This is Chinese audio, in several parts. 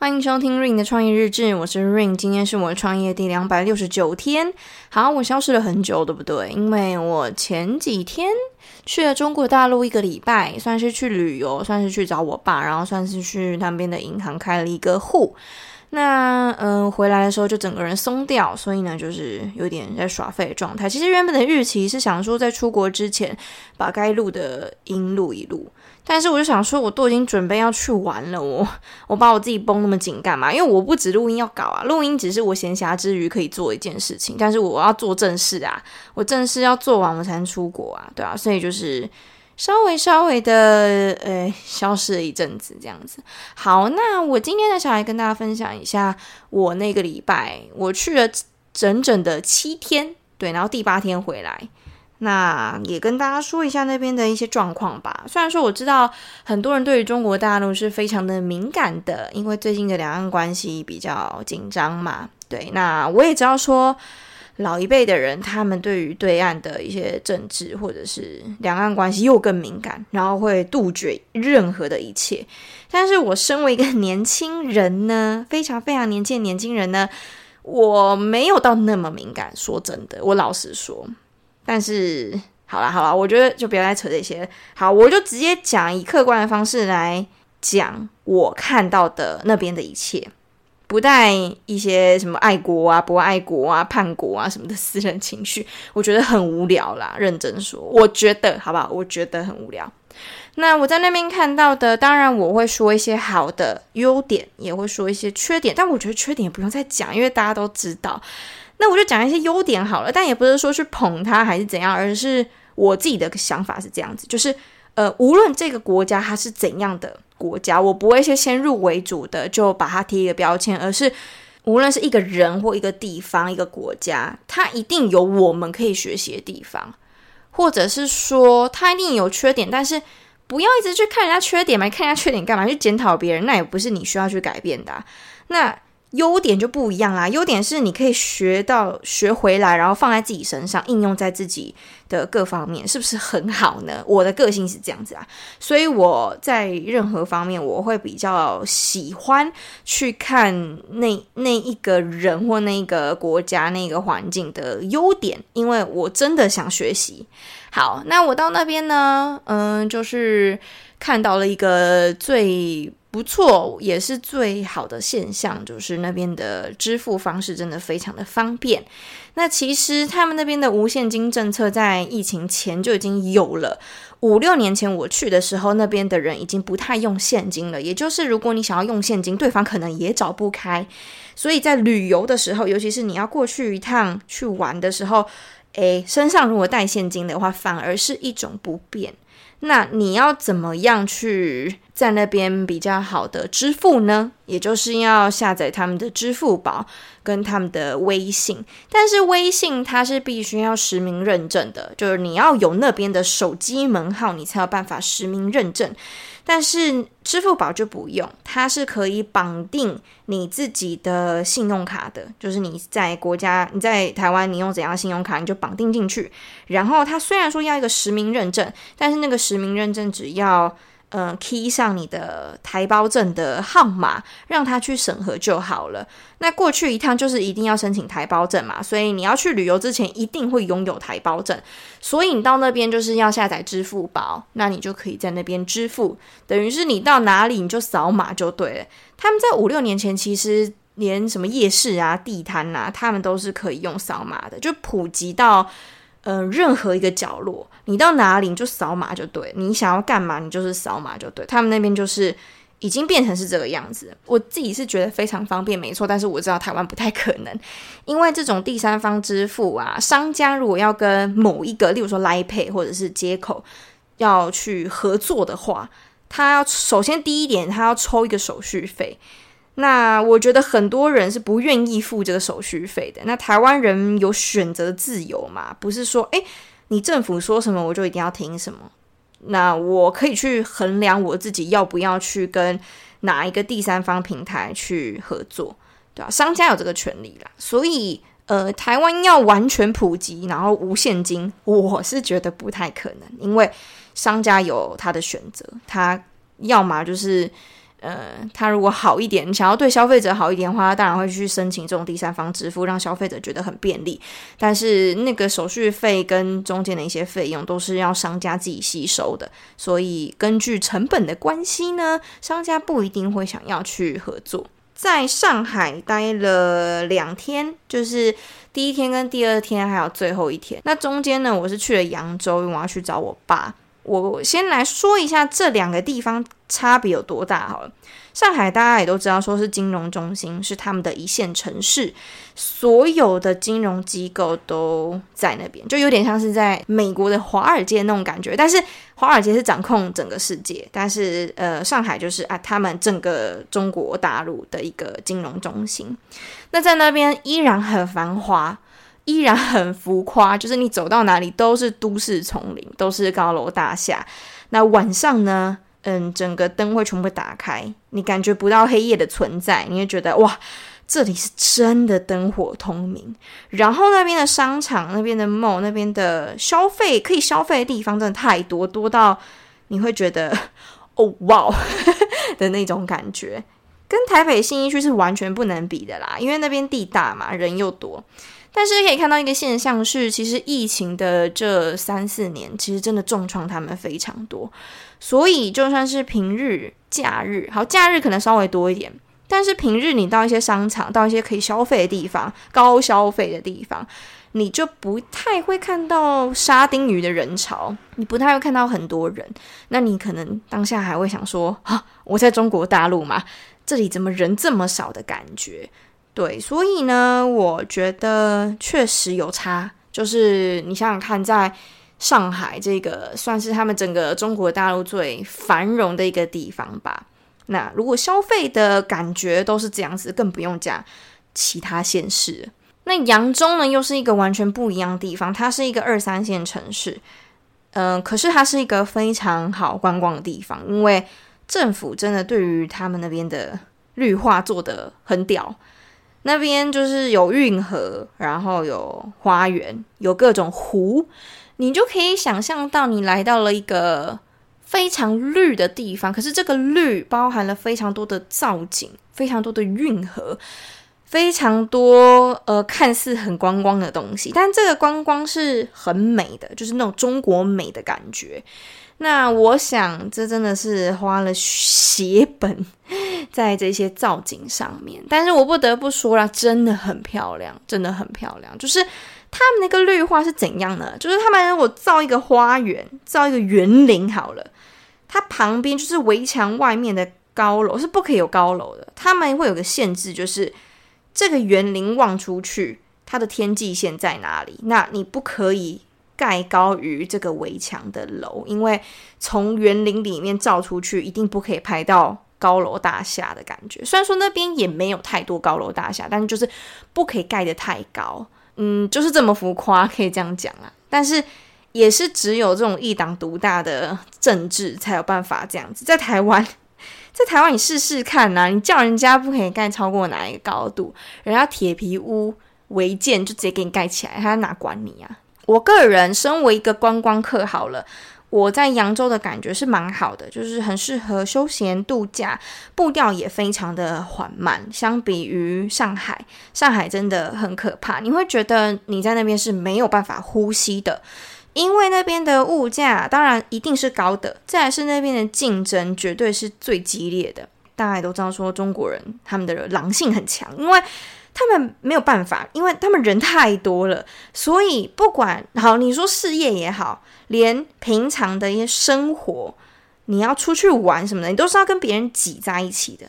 欢迎收听 Ring 的创业日志，我是 Ring，今天是我创业第两百六十九天。好，我消失了很久，对不对？因为我前几天去了中国大陆一个礼拜，算是去旅游，算是去找我爸，然后算是去那边的银行开了一个户。那嗯、回来的时候就整个人松掉，所以呢，就是有点在耍废的状态。其实原本的日期是想说，在出国之前把该录的音录一录，但是我就想说，我都已经准备要去玩了，我 我把我自己绷那么紧干嘛？因为我不止录音要搞啊，录音只是我闲暇之余可以做一件事情，但是我要做正事啊，我正事要做完我才能出国啊，对啊，所以就是。稍微稍微的，呃，消失了一阵子，这样子。好，那我今天呢，想来跟大家分享一下我那个礼拜，我去了整整的七天，对，然后第八天回来。那也跟大家说一下那边的一些状况吧。虽然说我知道很多人对于中国大陆是非常的敏感的，因为最近的两岸关系比较紧张嘛。对，那我也知道说。老一辈的人，他们对于对岸的一些政治或者是两岸关系又更敏感，然后会杜绝任何的一切。但是我身为一个年轻人呢，非常非常年轻的年轻人呢，我没有到那么敏感。说真的，我老实说。但是好啦好啦，我觉得就不要再扯这些。好，我就直接讲以客观的方式来讲我看到的那边的一切。不带一些什么爱国啊、不爱国啊、叛国啊什么的私人情绪，我觉得很无聊啦。认真说，我觉得好不好？我觉得很无聊。那我在那边看到的，当然我会说一些好的优点，也会说一些缺点。但我觉得缺点也不用再讲，因为大家都知道。那我就讲一些优点好了。但也不是说去捧他还是怎样，而是我自己的想法是这样子，就是呃，无论这个国家它是怎样的。国家，我不会先先入为主的就把它贴一个标签，而是无论是一个人或一个地方、一个国家，它一定有我们可以学习的地方，或者是说它一定有缺点，但是不要一直去看人家缺点嘛，看人家缺点干嘛？去检讨别人，那也不是你需要去改变的。那优点就不一样啦，优点是你可以学到学回来，然后放在自己身上，应用在自己的各方面，是不是很好呢？我的个性是这样子啊，所以我在任何方面我会比较喜欢去看那那一个人或那个国家那个环境的优点，因为我真的想学习。好，那我到那边呢，嗯，就是看到了一个最。不错，也是最好的现象，就是那边的支付方式真的非常的方便。那其实他们那边的无现金政策在疫情前就已经有了。五六年前我去的时候，那边的人已经不太用现金了。也就是如果你想要用现金，对方可能也找不开。所以在旅游的时候，尤其是你要过去一趟去玩的时候，诶，身上如果带现金的话，反而是一种不便。那你要怎么样去在那边比较好的支付呢？也就是要下载他们的支付宝跟他们的微信，但是微信它是必须要实名认证的，就是你要有那边的手机门号，你才有办法实名认证。但是支付宝就不用，它是可以绑定你自己的信用卡的，就是你在国家，你在台湾，你用怎样信用卡，你就绑定进去。然后它虽然说要一个实名认证，但是那个实名认证只要。嗯，key 上你的台胞证的号码，让他去审核就好了。那过去一趟就是一定要申请台胞证嘛，所以你要去旅游之前一定会拥有台胞证。所以你到那边就是要下载支付宝，那你就可以在那边支付，等于是你到哪里你就扫码就对了。他们在五六年前其实连什么夜市啊、地摊啊，他们都是可以用扫码的，就普及到。嗯、呃，任何一个角落，你到哪里你就扫码就对，你想要干嘛你就是扫码就对。他们那边就是已经变成是这个样子，我自己是觉得非常方便，没错。但是我知道台湾不太可能，因为这种第三方支付啊，商家如果要跟某一个，例如说 ipay 或者是接口要去合作的话，他要首先第一点，他要抽一个手续费。那我觉得很多人是不愿意付这个手续费的。那台湾人有选择自由嘛？不是说，诶，你政府说什么我就一定要听什么。那我可以去衡量我自己要不要去跟哪一个第三方平台去合作，对吧？商家有这个权利啦。所以，呃，台湾要完全普及，然后无现金，我是觉得不太可能，因为商家有他的选择，他要么就是。呃，他如果好一点，想要对消费者好一点的话，当然会去申请这种第三方支付，让消费者觉得很便利。但是那个手续费跟中间的一些费用都是要商家自己吸收的，所以根据成本的关系呢，商家不一定会想要去合作。在上海待了两天，就是第一天跟第二天，还有最后一天。那中间呢，我是去了扬州，因为我要去找我爸。我先来说一下这两个地方差别有多大好了。上海大家也都知道，说是金融中心，是他们的一线城市，所有的金融机构都在那边，就有点像是在美国的华尔街那种感觉。但是华尔街是掌控整个世界，但是呃，上海就是啊，他们整个中国大陆的一个金融中心。那在那边依然很繁华。依然很浮夸，就是你走到哪里都是都市丛林，都是高楼大厦。那晚上呢，嗯，整个灯会全部打开，你感觉不到黑夜的存在，你会觉得哇，这里是真的灯火通明。然后那边的商场、那边的 mall、那边的消费可以消费的地方真的太多，多到你会觉得 哦哇的那种感觉，跟台北新一区是完全不能比的啦，因为那边地大嘛，人又多。但是可以看到一个现象是，其实疫情的这三四年，其实真的重创他们非常多。所以就算是平日、假日，好，假日可能稍微多一点，但是平日你到一些商场，到一些可以消费的地方，高消费的地方，你就不太会看到沙丁鱼的人潮，你不太会看到很多人。那你可能当下还会想说：啊，我在中国大陆嘛，这里怎么人这么少的感觉？对，所以呢，我觉得确实有差。就是你想想看，在上海这个算是他们整个中国大陆最繁荣的一个地方吧。那如果消费的感觉都是这样子，更不用讲其他县市。那扬州呢，又是一个完全不一样的地方。它是一个二三线城市，嗯、可是它是一个非常好观光的地方，因为政府真的对于他们那边的绿化做得很屌。那边就是有运河，然后有花园，有各种湖，你就可以想象到你来到了一个非常绿的地方。可是这个绿包含了非常多的造景，非常多的运河，非常多呃看似很观光的东西，但这个观光是很美的，就是那种中国美的感觉。那我想，这真的是花了血本 在这些造景上面。但是我不得不说了，真的很漂亮，真的很漂亮。就是他们那个绿化是怎样呢？就是他们如果造一个花园，造一个园林好了，它旁边就是围墙外面的高楼是不可以有高楼的。他们会有个限制，就是这个园林望出去，它的天际线在哪里？那你不可以。盖高于这个围墙的楼，因为从园林里面照出去，一定不可以拍到高楼大厦的感觉。虽然说那边也没有太多高楼大厦，但是就是不可以盖得太高。嗯，就是这么浮夸，可以这样讲啊。但是也是只有这种一党独大的政治才有办法这样子。在台湾，在台湾你试试看呐，你叫人家不可以盖超过哪一个高度，人家铁皮屋违建就直接给你盖起来，他哪管你啊？我个人身为一个观光客，好了，我在扬州的感觉是蛮好的，就是很适合休闲度假，步调也非常的缓慢。相比于上海，上海真的很可怕，你会觉得你在那边是没有办法呼吸的，因为那边的物价当然一定是高的，再来是那边的竞争绝对是最激烈的。大家也都知道说中国人他们的狼性很强，因为。他们没有办法，因为他们人太多了，所以不管好，你说事业也好，连平常的一些生活，你要出去玩什么的，你都是要跟别人挤在一起的。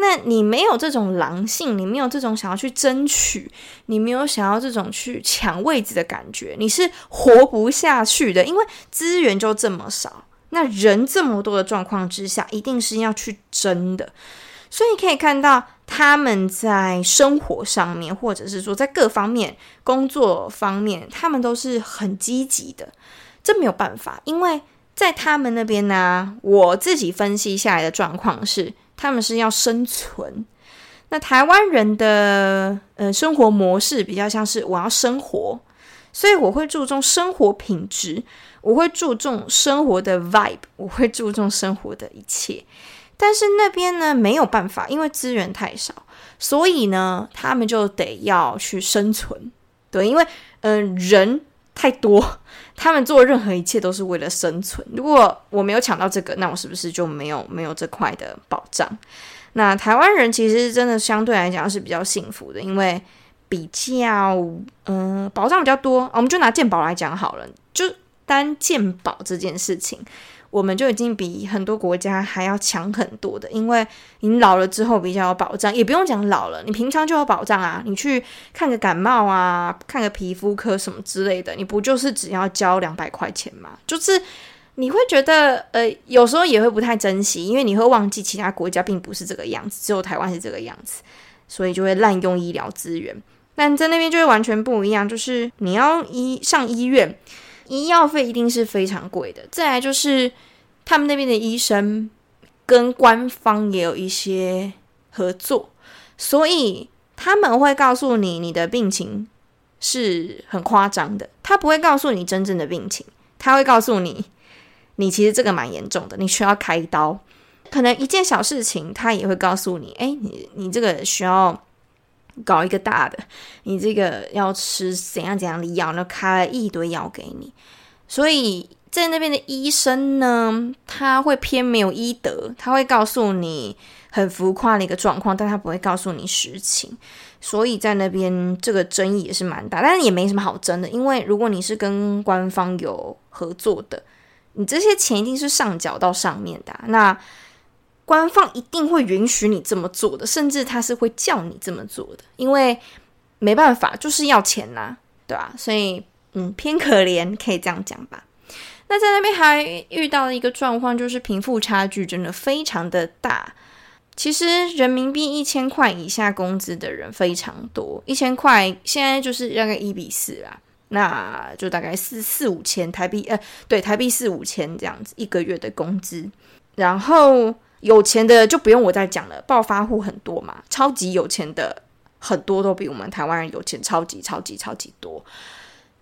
那你没有这种狼性，你没有这种想要去争取，你没有想要这种去抢位置的感觉，你是活不下去的，因为资源就这么少，那人这么多的状况之下，一定是要去争的。所以可以看到，他们在生活上面，或者是说在各方面工作方面，他们都是很积极的。这没有办法，因为在他们那边呢，我自己分析下来的状况是，他们是要生存。那台湾人的呃生活模式比较像是我要生活，所以我会注重生活品质，我会注重生活的 vibe，我会注重生活的一切。但是那边呢，没有办法，因为资源太少，所以呢，他们就得要去生存。对，因为嗯、人太多，他们做任何一切都是为了生存。如果我没有抢到这个，那我是不是就没有没有这块的保障？那台湾人其实真的相对来讲是比较幸福的，因为比较嗯、保障比较多。我们就拿健保来讲好了，就单健保这件事情。我们就已经比很多国家还要强很多的，因为你老了之后比较有保障，也不用讲老了，你平常就有保障啊。你去看个感冒啊，看个皮肤科什么之类的，你不就是只要交两百块钱吗？就是你会觉得，呃，有时候也会不太珍惜，因为你会忘记其他国家并不是这个样子，只有台湾是这个样子，所以就会滥用医疗资源。但在那边就会完全不一样，就是你要医上医院。医药费一定是非常贵的。再来就是，他们那边的医生跟官方也有一些合作，所以他们会告诉你你的病情是很夸张的。他不会告诉你真正的病情，他会告诉你，你其实这个蛮严重的，你需要开刀。可能一件小事情，他也会告诉你，诶，你你这个需要。搞一个大的，你这个要吃怎样怎样的药，那开了一堆药给你，所以在那边的医生呢，他会偏没有医德，他会告诉你很浮夸的一个状况，但他不会告诉你实情，所以在那边这个争议也是蛮大，但是也没什么好争的，因为如果你是跟官方有合作的，你这些钱一定是上缴到上面的，那。官方一定会允许你这么做的，甚至他是会叫你这么做的，因为没办法，就是要钱呐，对吧？所以，嗯，偏可怜，可以这样讲吧。那在那边还遇到了一个状况，就是贫富差距真的非常的大。其实人民币一千块以下工资的人非常多，一千块现在就是大概一比四啦，那就大概四四五千台币，呃，对，台币四五千这样子一个月的工资，然后。有钱的就不用我再讲了，暴发户很多嘛，超级有钱的很多都比我们台湾人有钱，超级超级超级多。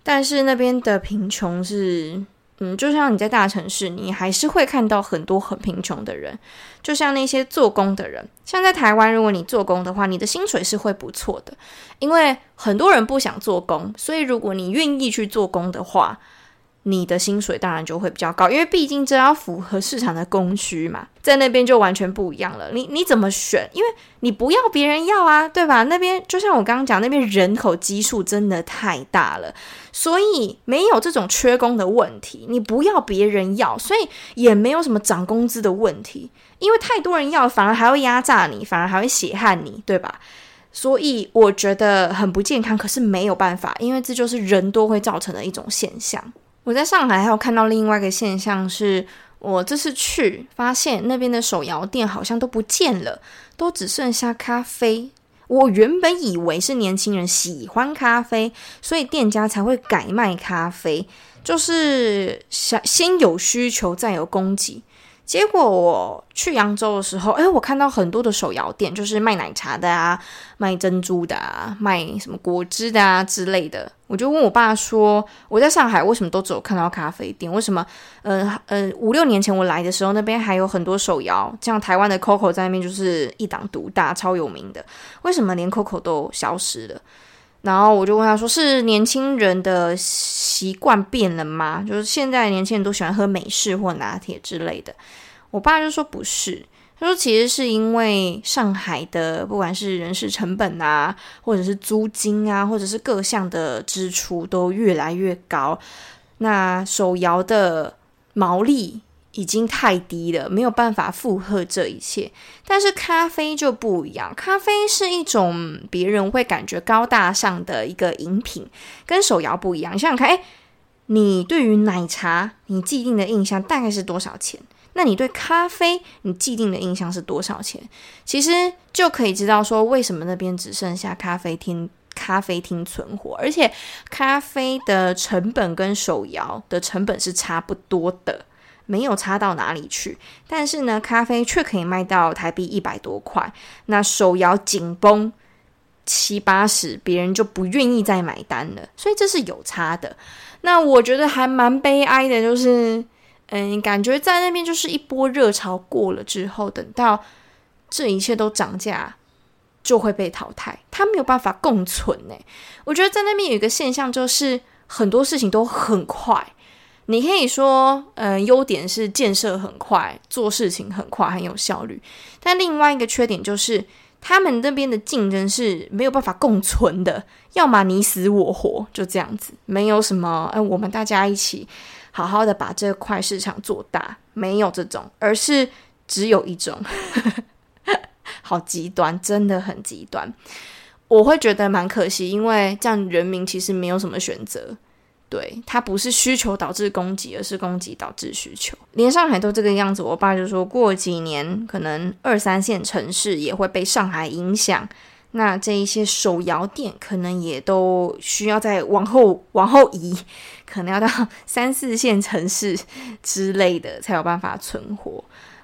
但是那边的贫穷是，嗯，就像你在大城市，你还是会看到很多很贫穷的人，就像那些做工的人，像在台湾，如果你做工的话，你的薪水是会不错的，因为很多人不想做工，所以如果你愿意去做工的话。你的薪水当然就会比较高，因为毕竟这要符合市场的供需嘛，在那边就完全不一样了。你你怎么选？因为你不要别人要啊，对吧？那边就像我刚刚讲，那边人口基数真的太大了，所以没有这种缺工的问题。你不要别人要，所以也没有什么涨工资的问题，因为太多人要，反而还会压榨你，反而还会血汗你，对吧？所以我觉得很不健康，可是没有办法，因为这就是人多会造成的一种现象。我在上海还有看到另外一个现象，是我这次去发现那边的手摇店好像都不见了，都只剩下咖啡。我原本以为是年轻人喜欢咖啡，所以店家才会改卖咖啡，就是想先有需求再有供给。结果我去扬州的时候，哎，我看到很多的手摇店，就是卖奶茶的啊，卖珍珠的啊，卖什么果汁的啊之类的。我就问我爸说，我在上海为什么都只有看到咖啡店？为什么？呃呃，五六年前我来的时候，那边还有很多手摇，像台湾的 COCO 在那边就是一党独大，超有名的。为什么连 COCO 都消失了？然后我就问他说：“是年轻人的习惯变了吗？就是现在年轻人都喜欢喝美式或拿铁之类的。”我爸就说：“不是，他说其实是因为上海的不管是人事成本啊，或者是租金啊，或者是各项的支出都越来越高，那手摇的毛利。”已经太低了，没有办法负荷这一切。但是咖啡就不一样，咖啡是一种别人会感觉高大上的一个饮品，跟手摇不一样。你想想看，诶，你对于奶茶你既定的印象大概是多少钱？那你对咖啡你既定的印象是多少钱？其实就可以知道说，为什么那边只剩下咖啡厅，咖啡厅存活，而且咖啡的成本跟手摇的成本是差不多的。没有差到哪里去，但是呢，咖啡却可以卖到台币一百多块。那手摇紧绷七八十，别人就不愿意再买单了。所以这是有差的。那我觉得还蛮悲哀的，就是嗯，感觉在那边就是一波热潮过了之后，等到这一切都涨价，就会被淘汰。它没有办法共存呢。我觉得在那边有一个现象，就是很多事情都很快。你可以说，嗯，优点是建设很快，做事情很快，很有效率。但另外一个缺点就是，他们那边的竞争是没有办法共存的，要么你死我活，就这样子，没有什么，哎，我们大家一起。好好的把这块市场做大，没有这种，而是只有一种，好极端，真的很极端。我会觉得蛮可惜，因为这样人民其实没有什么选择。对，它不是需求导致供给，而是供给导致需求。连上海都这个样子，我爸就说过几年可能二三线城市也会被上海影响。那这一些手摇店可能也都需要再往后往后移，可能要到三四线城市之类的才有办法存活。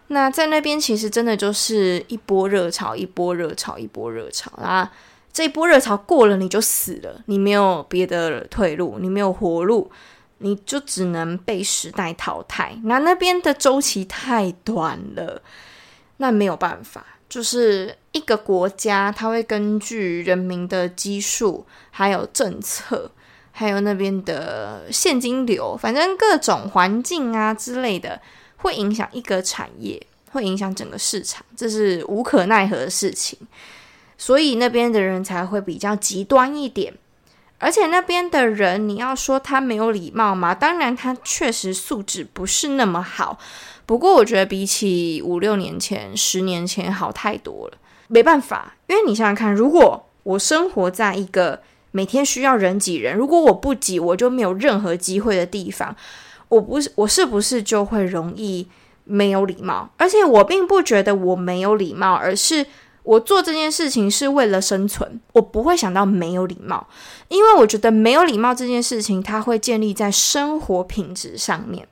那在那边其实真的就是一波热潮，一波热潮，一波热潮啊！这一波热潮过了，你就死了，你没有别的退路，你没有活路，你就只能被时代淘汰。那那边的周期太短了，那没有办法。就是一个国家，它会根据人民的基数，还有政策，还有那边的现金流，反正各种环境啊之类的，会影响一个产业，会影响整个市场，这是无可奈何的事情。所以那边的人才会比较极端一点，而且那边的人，你要说他没有礼貌吗？当然，他确实素质不是那么好。不过我觉得比起五六年前、十年前好太多了。没办法，因为你想想看，如果我生活在一个每天需要人挤人，如果我不挤，我就没有任何机会的地方，我不是我是不是就会容易没有礼貌？而且我并不觉得我没有礼貌，而是。我做这件事情是为了生存，我不会想到没有礼貌，因为我觉得没有礼貌这件事情，它会建立在生活品质上面。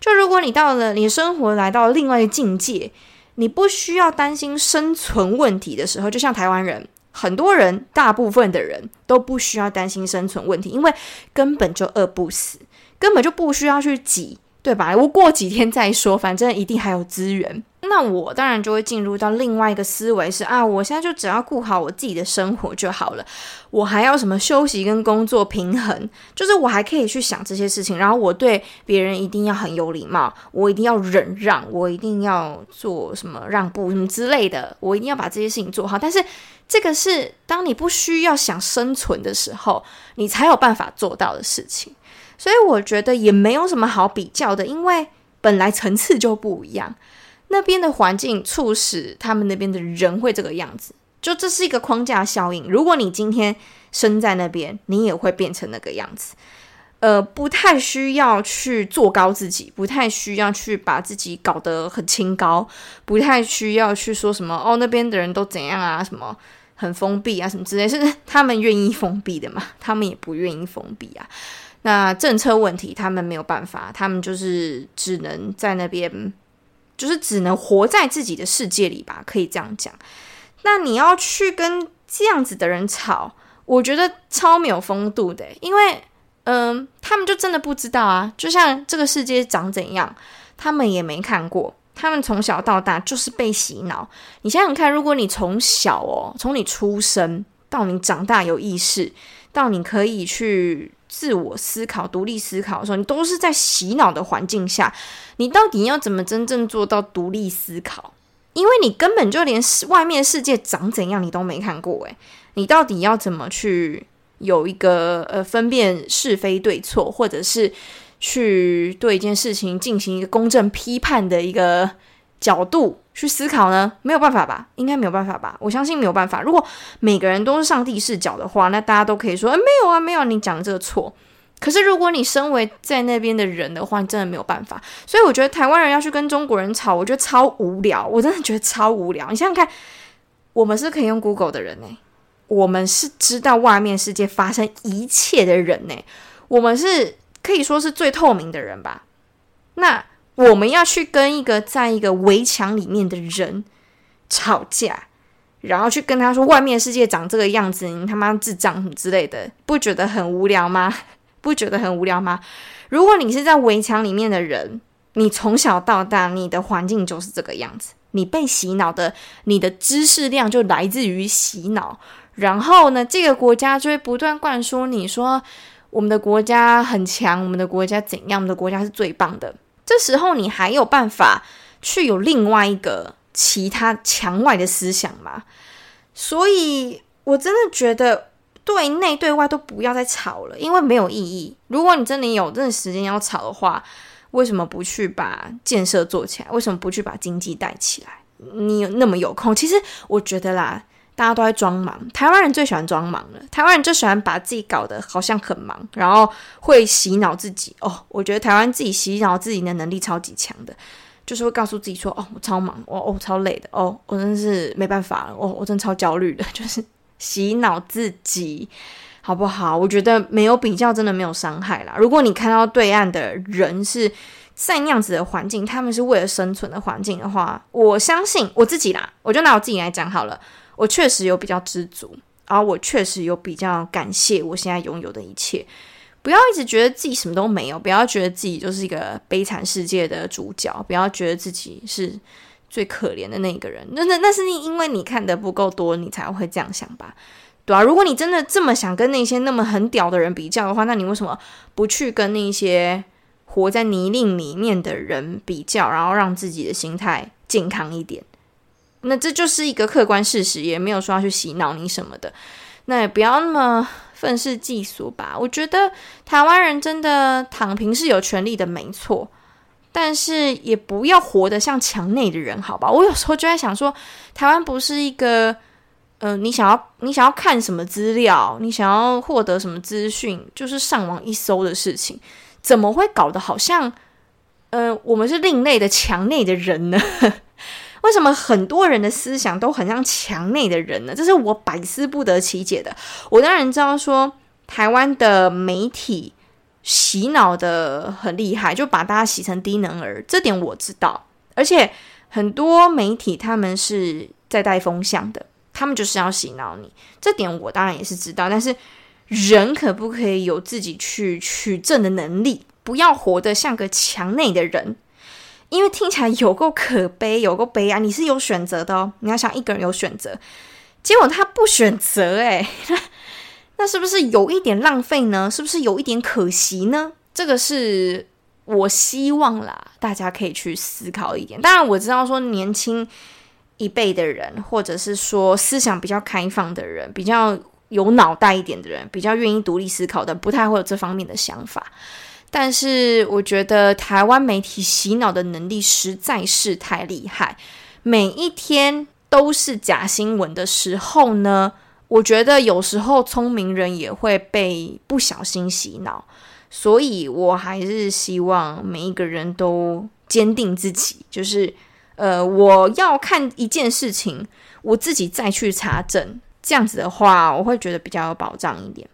就如果你到了你生活来到另外一个境界，你不需要担心生存问题的时候，就像台湾人，很多人，大部分的人都不需要担心生存问题，因为根本就饿不死，根本就不需要去挤。对吧？我过几天再说，反正一定还有资源。那我当然就会进入到另外一个思维是啊，我现在就只要顾好我自己的生活就好了，我还要什么休息跟工作平衡？就是我还可以去想这些事情，然后我对别人一定要很有礼貌，我一定要忍让，我一定要做什么让步什么之类的，我一定要把这些事情做好。但是这个是当你不需要想生存的时候，你才有办法做到的事情。所以我觉得也没有什么好比较的，因为本来层次就不一样。那边的环境促使他们那边的人会这个样子，就这是一个框架效应。如果你今天生在那边，你也会变成那个样子。呃，不太需要去做高自己，不太需要去把自己搞得很清高，不太需要去说什么哦，那边的人都怎样啊，什么很封闭啊，什么之类，是他们愿意封闭的嘛？他们也不愿意封闭啊。那政策问题，他们没有办法，他们就是只能在那边，就是只能活在自己的世界里吧，可以这样讲。那你要去跟这样子的人吵，我觉得超没有风度的，因为，嗯、他们就真的不知道啊。就像这个世界长怎样，他们也没看过，他们从小到大就是被洗脑。你想想看，如果你从小哦，从你出生到你长大有意识，到你可以去。自我思考、独立思考的时候，你都是在洗脑的环境下，你到底要怎么真正做到独立思考？因为你根本就连外面世界长怎样你都没看过，诶，你到底要怎么去有一个呃分辨是非对错，或者是去对一件事情进行一个公正批判的一个角度？去思考呢？没有办法吧？应该没有办法吧？我相信没有办法。如果每个人都是上帝视角的话，那大家都可以说：“诶，没有啊，没有啊，你讲的这个错。”可是如果你身为在那边的人的话，你真的没有办法。所以我觉得台湾人要去跟中国人吵，我觉得超无聊。我真的觉得超无聊。你想想看，我们是可以用 Google 的人呢，我们是知道外面世界发生一切的人呢，我们是可以说是最透明的人吧？那。我们要去跟一个在一个围墙里面的人吵架，然后去跟他说外面世界长这个样子，你他妈智障之类的，不觉得很无聊吗？不觉得很无聊吗？如果你是在围墙里面的人，你从小到大，你的环境就是这个样子，你被洗脑的，你的知识量就来自于洗脑。然后呢，这个国家就会不断灌输你说，我们的国家很强，我们的国家怎样，我们的国家是最棒的。这时候你还有办法去有另外一个其他墙外的思想吗？所以我真的觉得，对内对外都不要再吵了，因为没有意义。如果你真的有这个时间要吵的话，为什么不去把建设做起来？为什么不去把经济带起来？你有那么有空？其实我觉得啦。大家都在装忙，台湾人最喜欢装忙了。台湾人就喜欢把自己搞得好像很忙，然后会洗脑自己。哦，我觉得台湾自己洗脑自己的能力超级强的，就是会告诉自己说：“哦，我超忙，哦，我超累的，哦，我真是没办法了，哦，我真超焦虑的。”就是洗脑自己，好不好？我觉得没有比较，真的没有伤害啦。如果你看到对岸的人是在那样子的环境，他们是为了生存的环境的话，我相信我自己啦，我就拿我自己来讲好了。我确实有比较知足，而我确实有比较感谢我现在拥有的一切。不要一直觉得自己什么都没有，不要觉得自己就是一个悲惨世界的主角，不要觉得自己是最可怜的那个人。那那那是你因为你看得不够多，你才会这样想吧？对啊，如果你真的这么想跟那些那么很屌的人比较的话，那你为什么不去跟那些活在泥泞里面的人比较，然后让自己的心态健康一点？那这就是一个客观事实，也没有说要去洗脑你什么的。那也不要那么愤世嫉俗吧。我觉得台湾人真的躺平是有权利的，没错。但是也不要活得像墙内的人，好吧？我有时候就在想说，台湾不是一个，嗯、呃，你想要你想要看什么资料，你想要获得什么资讯，就是上网一搜的事情，怎么会搞得好像，嗯、呃，我们是另类的墙内的人呢？为什么很多人的思想都很像墙内的人呢？这是我百思不得其解的。我当然知道说台湾的媒体洗脑的很厉害，就把大家洗成低能儿，这点我知道。而且很多媒体他们是在带风向的，他们就是要洗脑你，这点我当然也是知道。但是人可不可以有自己去取证的能力？不要活得像个墙内的人。因为听起来有够可悲，有够悲哀。你是有选择的哦，你要想一个人有选择，结果他不选择，诶，那是不是有一点浪费呢？是不是有一点可惜呢？这个是我希望啦，大家可以去思考一点。当然我知道说年轻一辈的人，或者是说思想比较开放的人，比较有脑袋一点的人，比较愿意独立思考的，不太会有这方面的想法。但是我觉得台湾媒体洗脑的能力实在是太厉害，每一天都是假新闻的时候呢，我觉得有时候聪明人也会被不小心洗脑，所以我还是希望每一个人都坚定自己，就是呃，我要看一件事情，我自己再去查证，这样子的话，我会觉得比较有保障一点。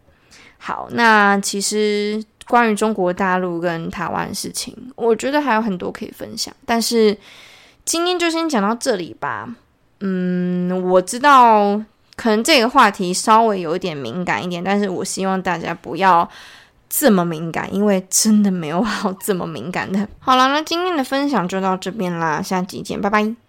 好，那其实。关于中国大陆跟台湾的事情，我觉得还有很多可以分享，但是今天就先讲到这里吧。嗯，我知道可能这个话题稍微有一点敏感一点，但是我希望大家不要这么敏感，因为真的没有好这么敏感的。好了，那今天的分享就到这边啦，下集见，拜拜。